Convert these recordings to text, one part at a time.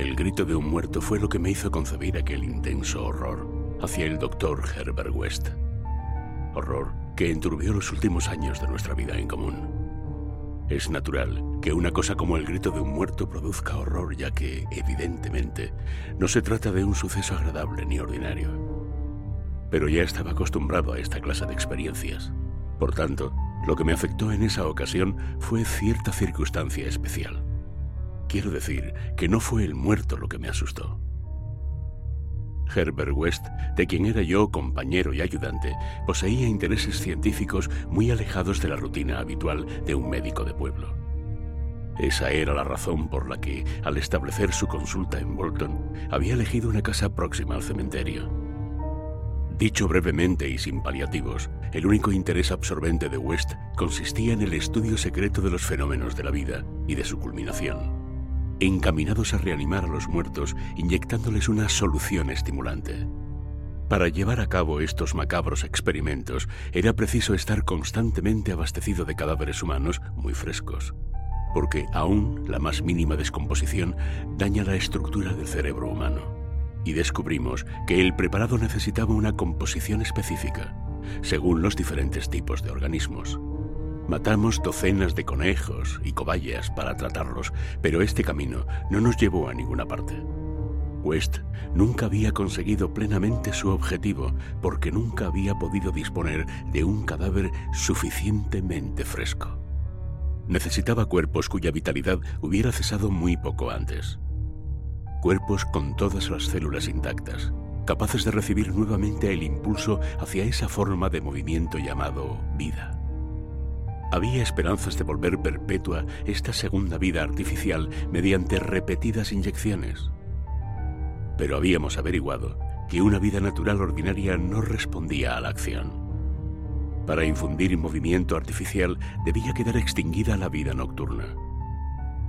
El grito de un muerto fue lo que me hizo concebir aquel intenso horror hacia el doctor Herbert West. Horror que enturbió los últimos años de nuestra vida en común. Es natural que una cosa como el grito de un muerto produzca horror, ya que, evidentemente, no se trata de un suceso agradable ni ordinario. Pero ya estaba acostumbrado a esta clase de experiencias. Por tanto, lo que me afectó en esa ocasión fue cierta circunstancia especial. Quiero decir que no fue el muerto lo que me asustó. Herbert West, de quien era yo compañero y ayudante, poseía intereses científicos muy alejados de la rutina habitual de un médico de pueblo. Esa era la razón por la que, al establecer su consulta en Bolton, había elegido una casa próxima al cementerio. Dicho brevemente y sin paliativos, el único interés absorbente de West consistía en el estudio secreto de los fenómenos de la vida y de su culminación, encaminados a reanimar a los muertos inyectándoles una solución estimulante. Para llevar a cabo estos macabros experimentos era preciso estar constantemente abastecido de cadáveres humanos muy frescos, porque aún la más mínima descomposición daña la estructura del cerebro humano y descubrimos que el preparado necesitaba una composición específica, según los diferentes tipos de organismos. Matamos docenas de conejos y cobayas para tratarlos, pero este camino no nos llevó a ninguna parte. West nunca había conseguido plenamente su objetivo porque nunca había podido disponer de un cadáver suficientemente fresco. Necesitaba cuerpos cuya vitalidad hubiera cesado muy poco antes cuerpos con todas las células intactas, capaces de recibir nuevamente el impulso hacia esa forma de movimiento llamado vida. Había esperanzas de volver perpetua esta segunda vida artificial mediante repetidas inyecciones. Pero habíamos averiguado que una vida natural ordinaria no respondía a la acción. Para infundir movimiento artificial debía quedar extinguida la vida nocturna.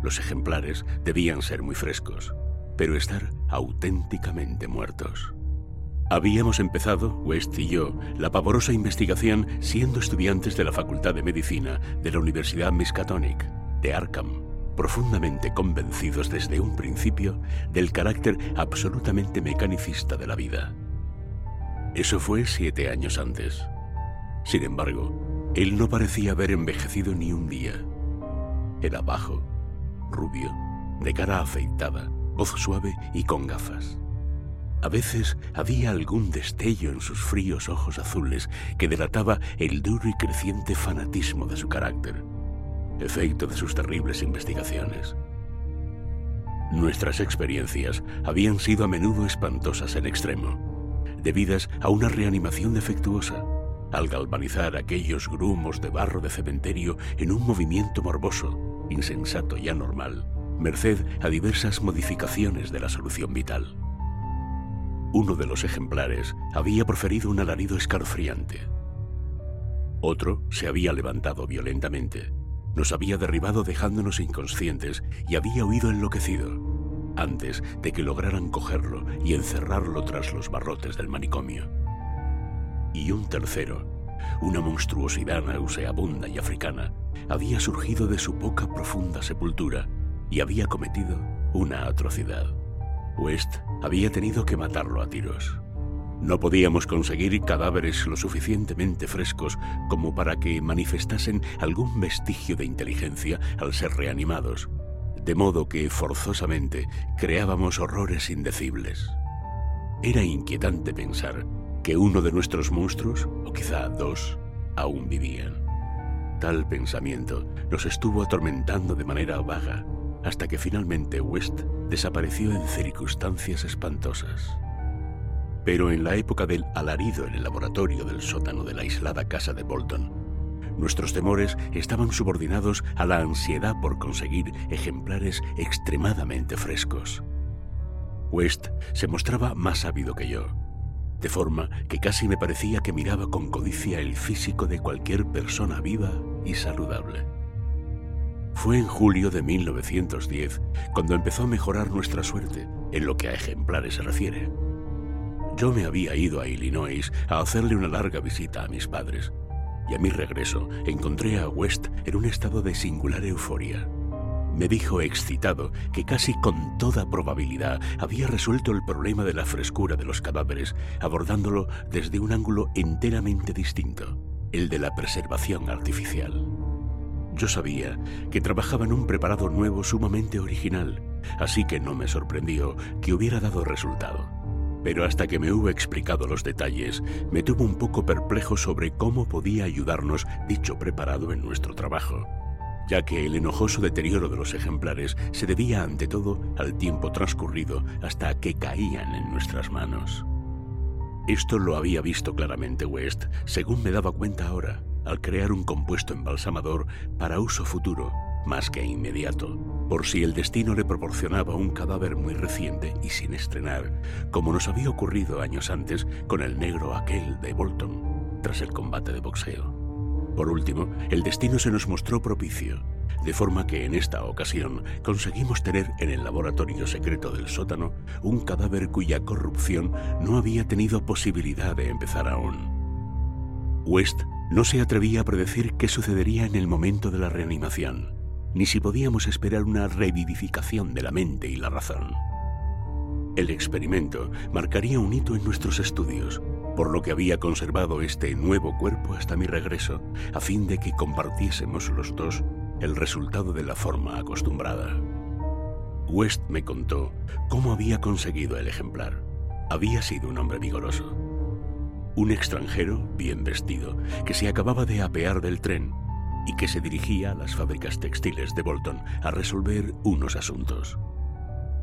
Los ejemplares debían ser muy frescos pero estar auténticamente muertos. Habíamos empezado, West y yo, la pavorosa investigación siendo estudiantes de la Facultad de Medicina de la Universidad Miskatonic, de Arkham, profundamente convencidos desde un principio del carácter absolutamente mecanicista de la vida. Eso fue siete años antes. Sin embargo, él no parecía haber envejecido ni un día. Era bajo, rubio, de cara afeitada, voz suave y con gafas. A veces había algún destello en sus fríos ojos azules que delataba el duro y creciente fanatismo de su carácter, efecto de sus terribles investigaciones. Nuestras experiencias habían sido a menudo espantosas en extremo, debidas a una reanimación defectuosa, al galvanizar aquellos grumos de barro de cementerio en un movimiento morboso, insensato y anormal merced a diversas modificaciones de la solución vital. Uno de los ejemplares había proferido un alarido escalofriante. Otro se había levantado violentamente, nos había derribado dejándonos inconscientes y había huido enloquecido, antes de que lograran cogerlo y encerrarlo tras los barrotes del manicomio. Y un tercero, una monstruosidad nauseabunda y africana, había surgido de su poca profunda sepultura y había cometido una atrocidad. West había tenido que matarlo a tiros. No podíamos conseguir cadáveres lo suficientemente frescos como para que manifestasen algún vestigio de inteligencia al ser reanimados, de modo que forzosamente creábamos horrores indecibles. Era inquietante pensar que uno de nuestros monstruos, o quizá dos, aún vivían. Tal pensamiento nos estuvo atormentando de manera vaga hasta que finalmente West desapareció en circunstancias espantosas. Pero en la época del alarido en el laboratorio del sótano de la aislada casa de Bolton, nuestros temores estaban subordinados a la ansiedad por conseguir ejemplares extremadamente frescos. West se mostraba más ávido que yo, de forma que casi me parecía que miraba con codicia el físico de cualquier persona viva y saludable. Fue en julio de 1910 cuando empezó a mejorar nuestra suerte en lo que a ejemplares se refiere. Yo me había ido a Illinois a hacerle una larga visita a mis padres y a mi regreso encontré a West en un estado de singular euforia. me dijo excitado que casi con toda probabilidad había resuelto el problema de la frescura de los cadáveres, abordándolo desde un ángulo enteramente distinto, el de la preservación artificial. Yo sabía que trabajaba en un preparado nuevo sumamente original, así que no me sorprendió que hubiera dado resultado. Pero hasta que me hubo explicado los detalles, me tuvo un poco perplejo sobre cómo podía ayudarnos dicho preparado en nuestro trabajo ya que el enojoso deterioro de los ejemplares se debía ante todo al tiempo transcurrido hasta que caían en nuestras manos. Esto lo había visto claramente West, según me daba cuenta ahora, al crear un compuesto embalsamador para uso futuro, más que inmediato, por si el destino le proporcionaba un cadáver muy reciente y sin estrenar, como nos había ocurrido años antes con el negro aquel de Bolton, tras el combate de boxeo. Por último, el destino se nos mostró propicio, de forma que en esta ocasión conseguimos tener en el laboratorio secreto del sótano un cadáver cuya corrupción no había tenido posibilidad de empezar aún. West no se atrevía a predecir qué sucedería en el momento de la reanimación, ni si podíamos esperar una revivificación de la mente y la razón. El experimento marcaría un hito en nuestros estudios, por lo que había conservado este nuevo cuerpo hasta mi regreso, a fin de que compartiésemos los dos el resultado de la forma acostumbrada. West me contó cómo había conseguido el ejemplar. Había sido un hombre vigoroso. Un extranjero bien vestido que se acababa de apear del tren y que se dirigía a las fábricas textiles de Bolton a resolver unos asuntos.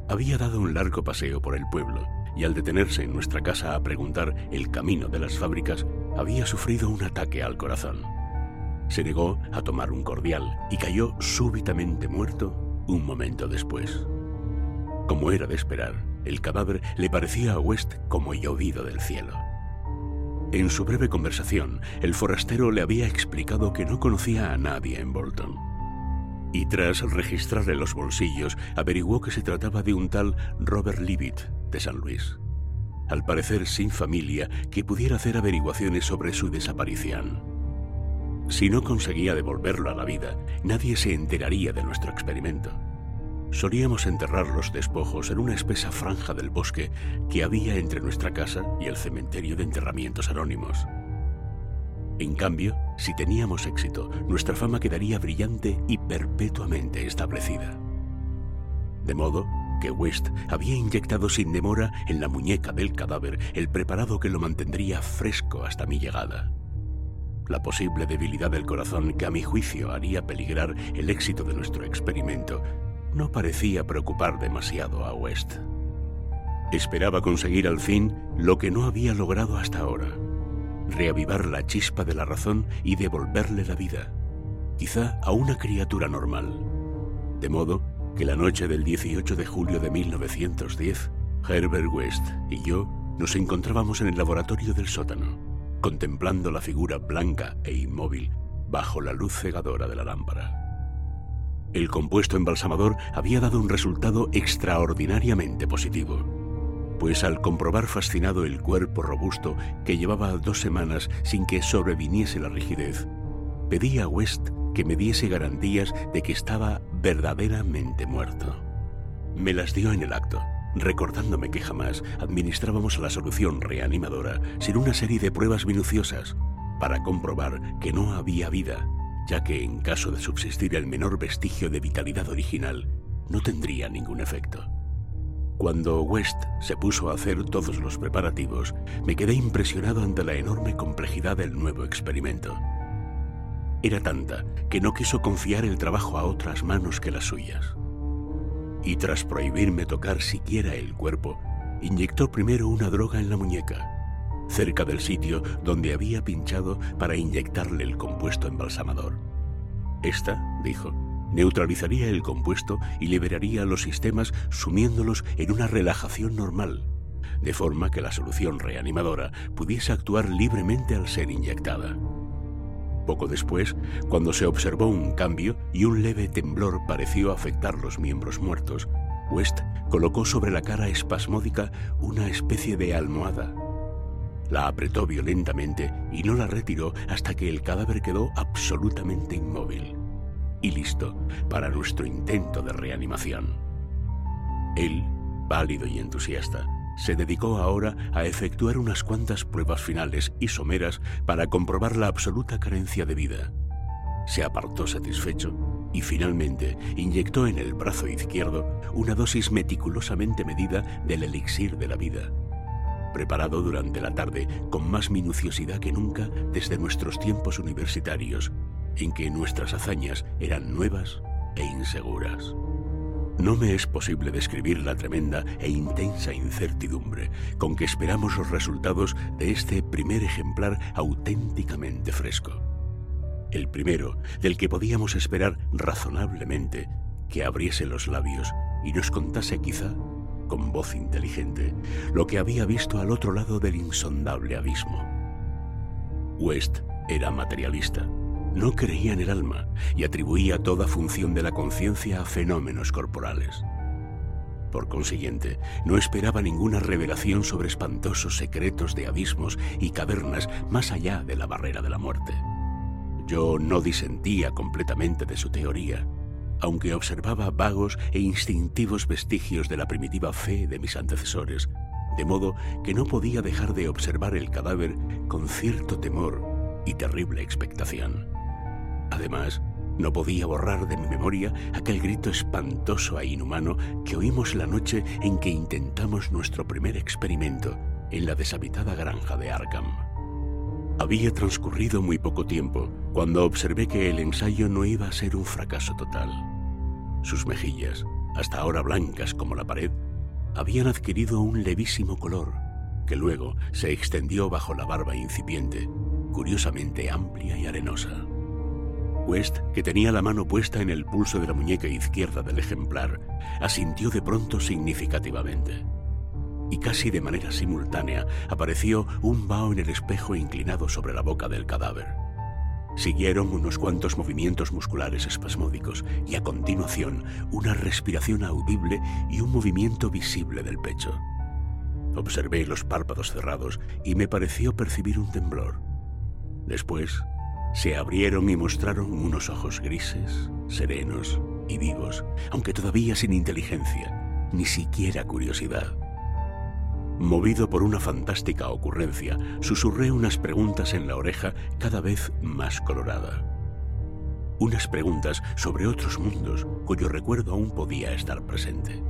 Había dado un largo paseo por el pueblo y al detenerse en nuestra casa a preguntar el camino de las fábricas, había sufrido un ataque al corazón. Se negó a tomar un cordial y cayó súbitamente muerto un momento después. Como era de esperar, el cadáver le parecía a West como llovido del cielo. En su breve conversación, el forastero le había explicado que no conocía a nadie en Bolton. Y tras registrarle los bolsillos, averiguó que se trataba de un tal Robert Leavitt, de San Luis, al parecer sin familia que pudiera hacer averiguaciones sobre su desaparición. Si no conseguía devolverlo a la vida, nadie se enteraría de nuestro experimento. Solíamos enterrar los despojos en una espesa franja del bosque que había entre nuestra casa y el cementerio de enterramientos anónimos. En cambio, si teníamos éxito, nuestra fama quedaría brillante y perpetuamente establecida. De modo que West había inyectado sin demora en la muñeca del cadáver el preparado que lo mantendría fresco hasta mi llegada. La posible debilidad del corazón que a mi juicio haría peligrar el éxito de nuestro experimento no parecía preocupar demasiado a West. Esperaba conseguir al fin lo que no había logrado hasta ahora, reavivar la chispa de la razón y devolverle la vida, quizá a una criatura normal, de modo que la noche del 18 de julio de 1910, Herbert West y yo nos encontrábamos en el laboratorio del sótano, contemplando la figura blanca e inmóvil bajo la luz cegadora de la lámpara. El compuesto embalsamador había dado un resultado extraordinariamente positivo, pues al comprobar fascinado el cuerpo robusto que llevaba dos semanas sin que sobreviniese la rigidez, pedí a West que me diese garantías de que estaba verdaderamente muerto. Me las dio en el acto, recordándome que jamás administrábamos la solución reanimadora sin una serie de pruebas minuciosas para comprobar que no había vida, ya que en caso de subsistir el menor vestigio de vitalidad original, no tendría ningún efecto. Cuando West se puso a hacer todos los preparativos, me quedé impresionado ante la enorme complejidad del nuevo experimento era tanta que no quiso confiar el trabajo a otras manos que las suyas. Y tras prohibirme tocar siquiera el cuerpo, inyectó primero una droga en la muñeca, cerca del sitio donde había pinchado para inyectarle el compuesto embalsamador. Esta, dijo, neutralizaría el compuesto y liberaría los sistemas sumiéndolos en una relajación normal, de forma que la solución reanimadora pudiese actuar libremente al ser inyectada. Poco después, cuando se observó un cambio y un leve temblor pareció afectar los miembros muertos, West colocó sobre la cara espasmódica una especie de almohada. La apretó violentamente y no la retiró hasta que el cadáver quedó absolutamente inmóvil. y listo para nuestro intento de reanimación. Él, pálido y entusiasta, se dedicó ahora a efectuar unas cuantas pruebas finales y someras para comprobar la absoluta carencia de vida. Se apartó satisfecho y finalmente inyectó en el brazo izquierdo una dosis meticulosamente medida del elixir de la vida, preparado durante la tarde con más minuciosidad que nunca desde nuestros tiempos universitarios, en que nuestras hazañas eran nuevas e inseguras. No me es posible describir la tremenda e intensa incertidumbre con que esperamos los resultados de este primer ejemplar auténticamente fresco. El primero del que podíamos esperar razonablemente que abriese los labios y nos contase quizá, con voz inteligente, lo que había visto al otro lado del insondable abismo. West era materialista no creía en el alma y atribuía toda función de la conciencia a fenómenos corporales. Por consiguiente, no esperaba ninguna revelación sobre espantosos secretos de abismos y cavernas más allá de la barrera de la muerte. Yo no disentía completamente de su teoría, aunque observaba vagos e instintivos vestigios de la primitiva fe de mis antecesores, de modo que no podía dejar de observar el cadáver con cierto temor y terrible expectación. Además, no podía borrar de mi memoria aquel grito espantoso e inhumano que oímos la noche en que intentamos nuestro primer experimento en la deshabitada granja de Arkham. Había transcurrido muy poco tiempo cuando observé que el ensayo no iba a ser un fracaso total. Sus mejillas, hasta ahora blancas como la pared, habían adquirido un levísimo color que luego se extendió bajo la barba incipiente, curiosamente amplia y arenosa. West, que tenía la mano puesta en el pulso de la muñeca izquierda del ejemplar, asintió de pronto significativamente. Y casi de manera simultánea apareció un vaho en el espejo inclinado sobre la boca del cadáver. Siguieron unos cuantos movimientos musculares espasmódicos y a continuación una respiración audible y un movimiento visible del pecho. Observé los párpados cerrados y me pareció percibir un temblor. Después se abrieron y mostraron unos ojos grises, serenos y vivos, aunque todavía sin inteligencia, ni siquiera curiosidad. Movido por una fantástica ocurrencia, susurré unas preguntas en la oreja cada vez más colorada. Unas preguntas sobre otros mundos cuyo recuerdo aún podía estar presente.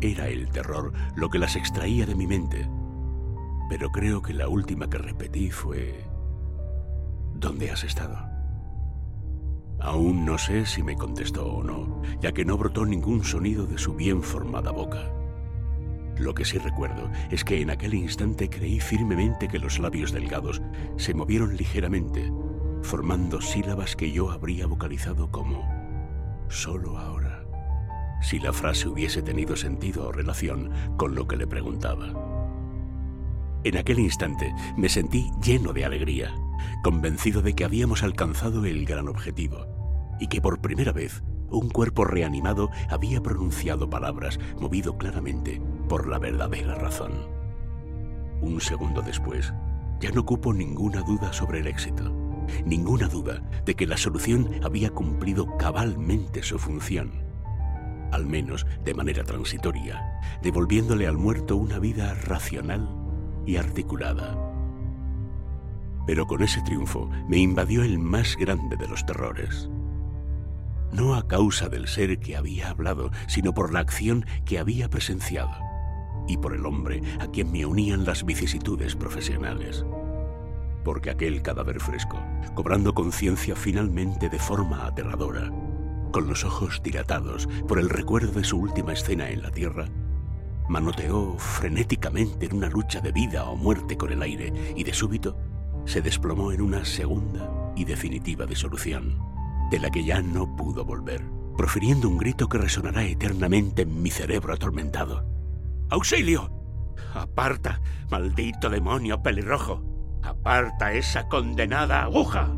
Era el terror lo que las extraía de mi mente, pero creo que la última que repetí fue ¿Dónde has estado? Aún no sé si me contestó o no, ya que no brotó ningún sonido de su bien formada boca. Lo que sí recuerdo es que en aquel instante creí firmemente que los labios delgados se movieron ligeramente, formando sílabas que yo habría vocalizado como solo ahora, si la frase hubiese tenido sentido o relación con lo que le preguntaba. En aquel instante me sentí lleno de alegría convencido de que habíamos alcanzado el gran objetivo y que por primera vez un cuerpo reanimado había pronunciado palabras movido claramente por la verdadera razón. Un segundo después, ya no cupo ninguna duda sobre el éxito, ninguna duda de que la solución había cumplido cabalmente su función, al menos de manera transitoria, devolviéndole al muerto una vida racional y articulada pero con ese triunfo me invadió el más grande de los terrores. No a causa del ser que había hablado, sino por la acción que había presenciado y por el hombre a quien me unían las vicisitudes profesionales. Porque aquel cadáver fresco, cobrando conciencia finalmente de forma aterradora, con los ojos dilatados por el recuerdo de su última escena en la Tierra, manoteó frenéticamente en una lucha de vida o muerte con el aire y de súbito se desplomó en una segunda y definitiva disolución, de la que ya no pudo volver, profiriendo un grito que resonará eternamente en mi cerebro atormentado. ¡Auxilio! ¡Aparta, maldito demonio pelirrojo! ¡Aparta esa condenada aguja!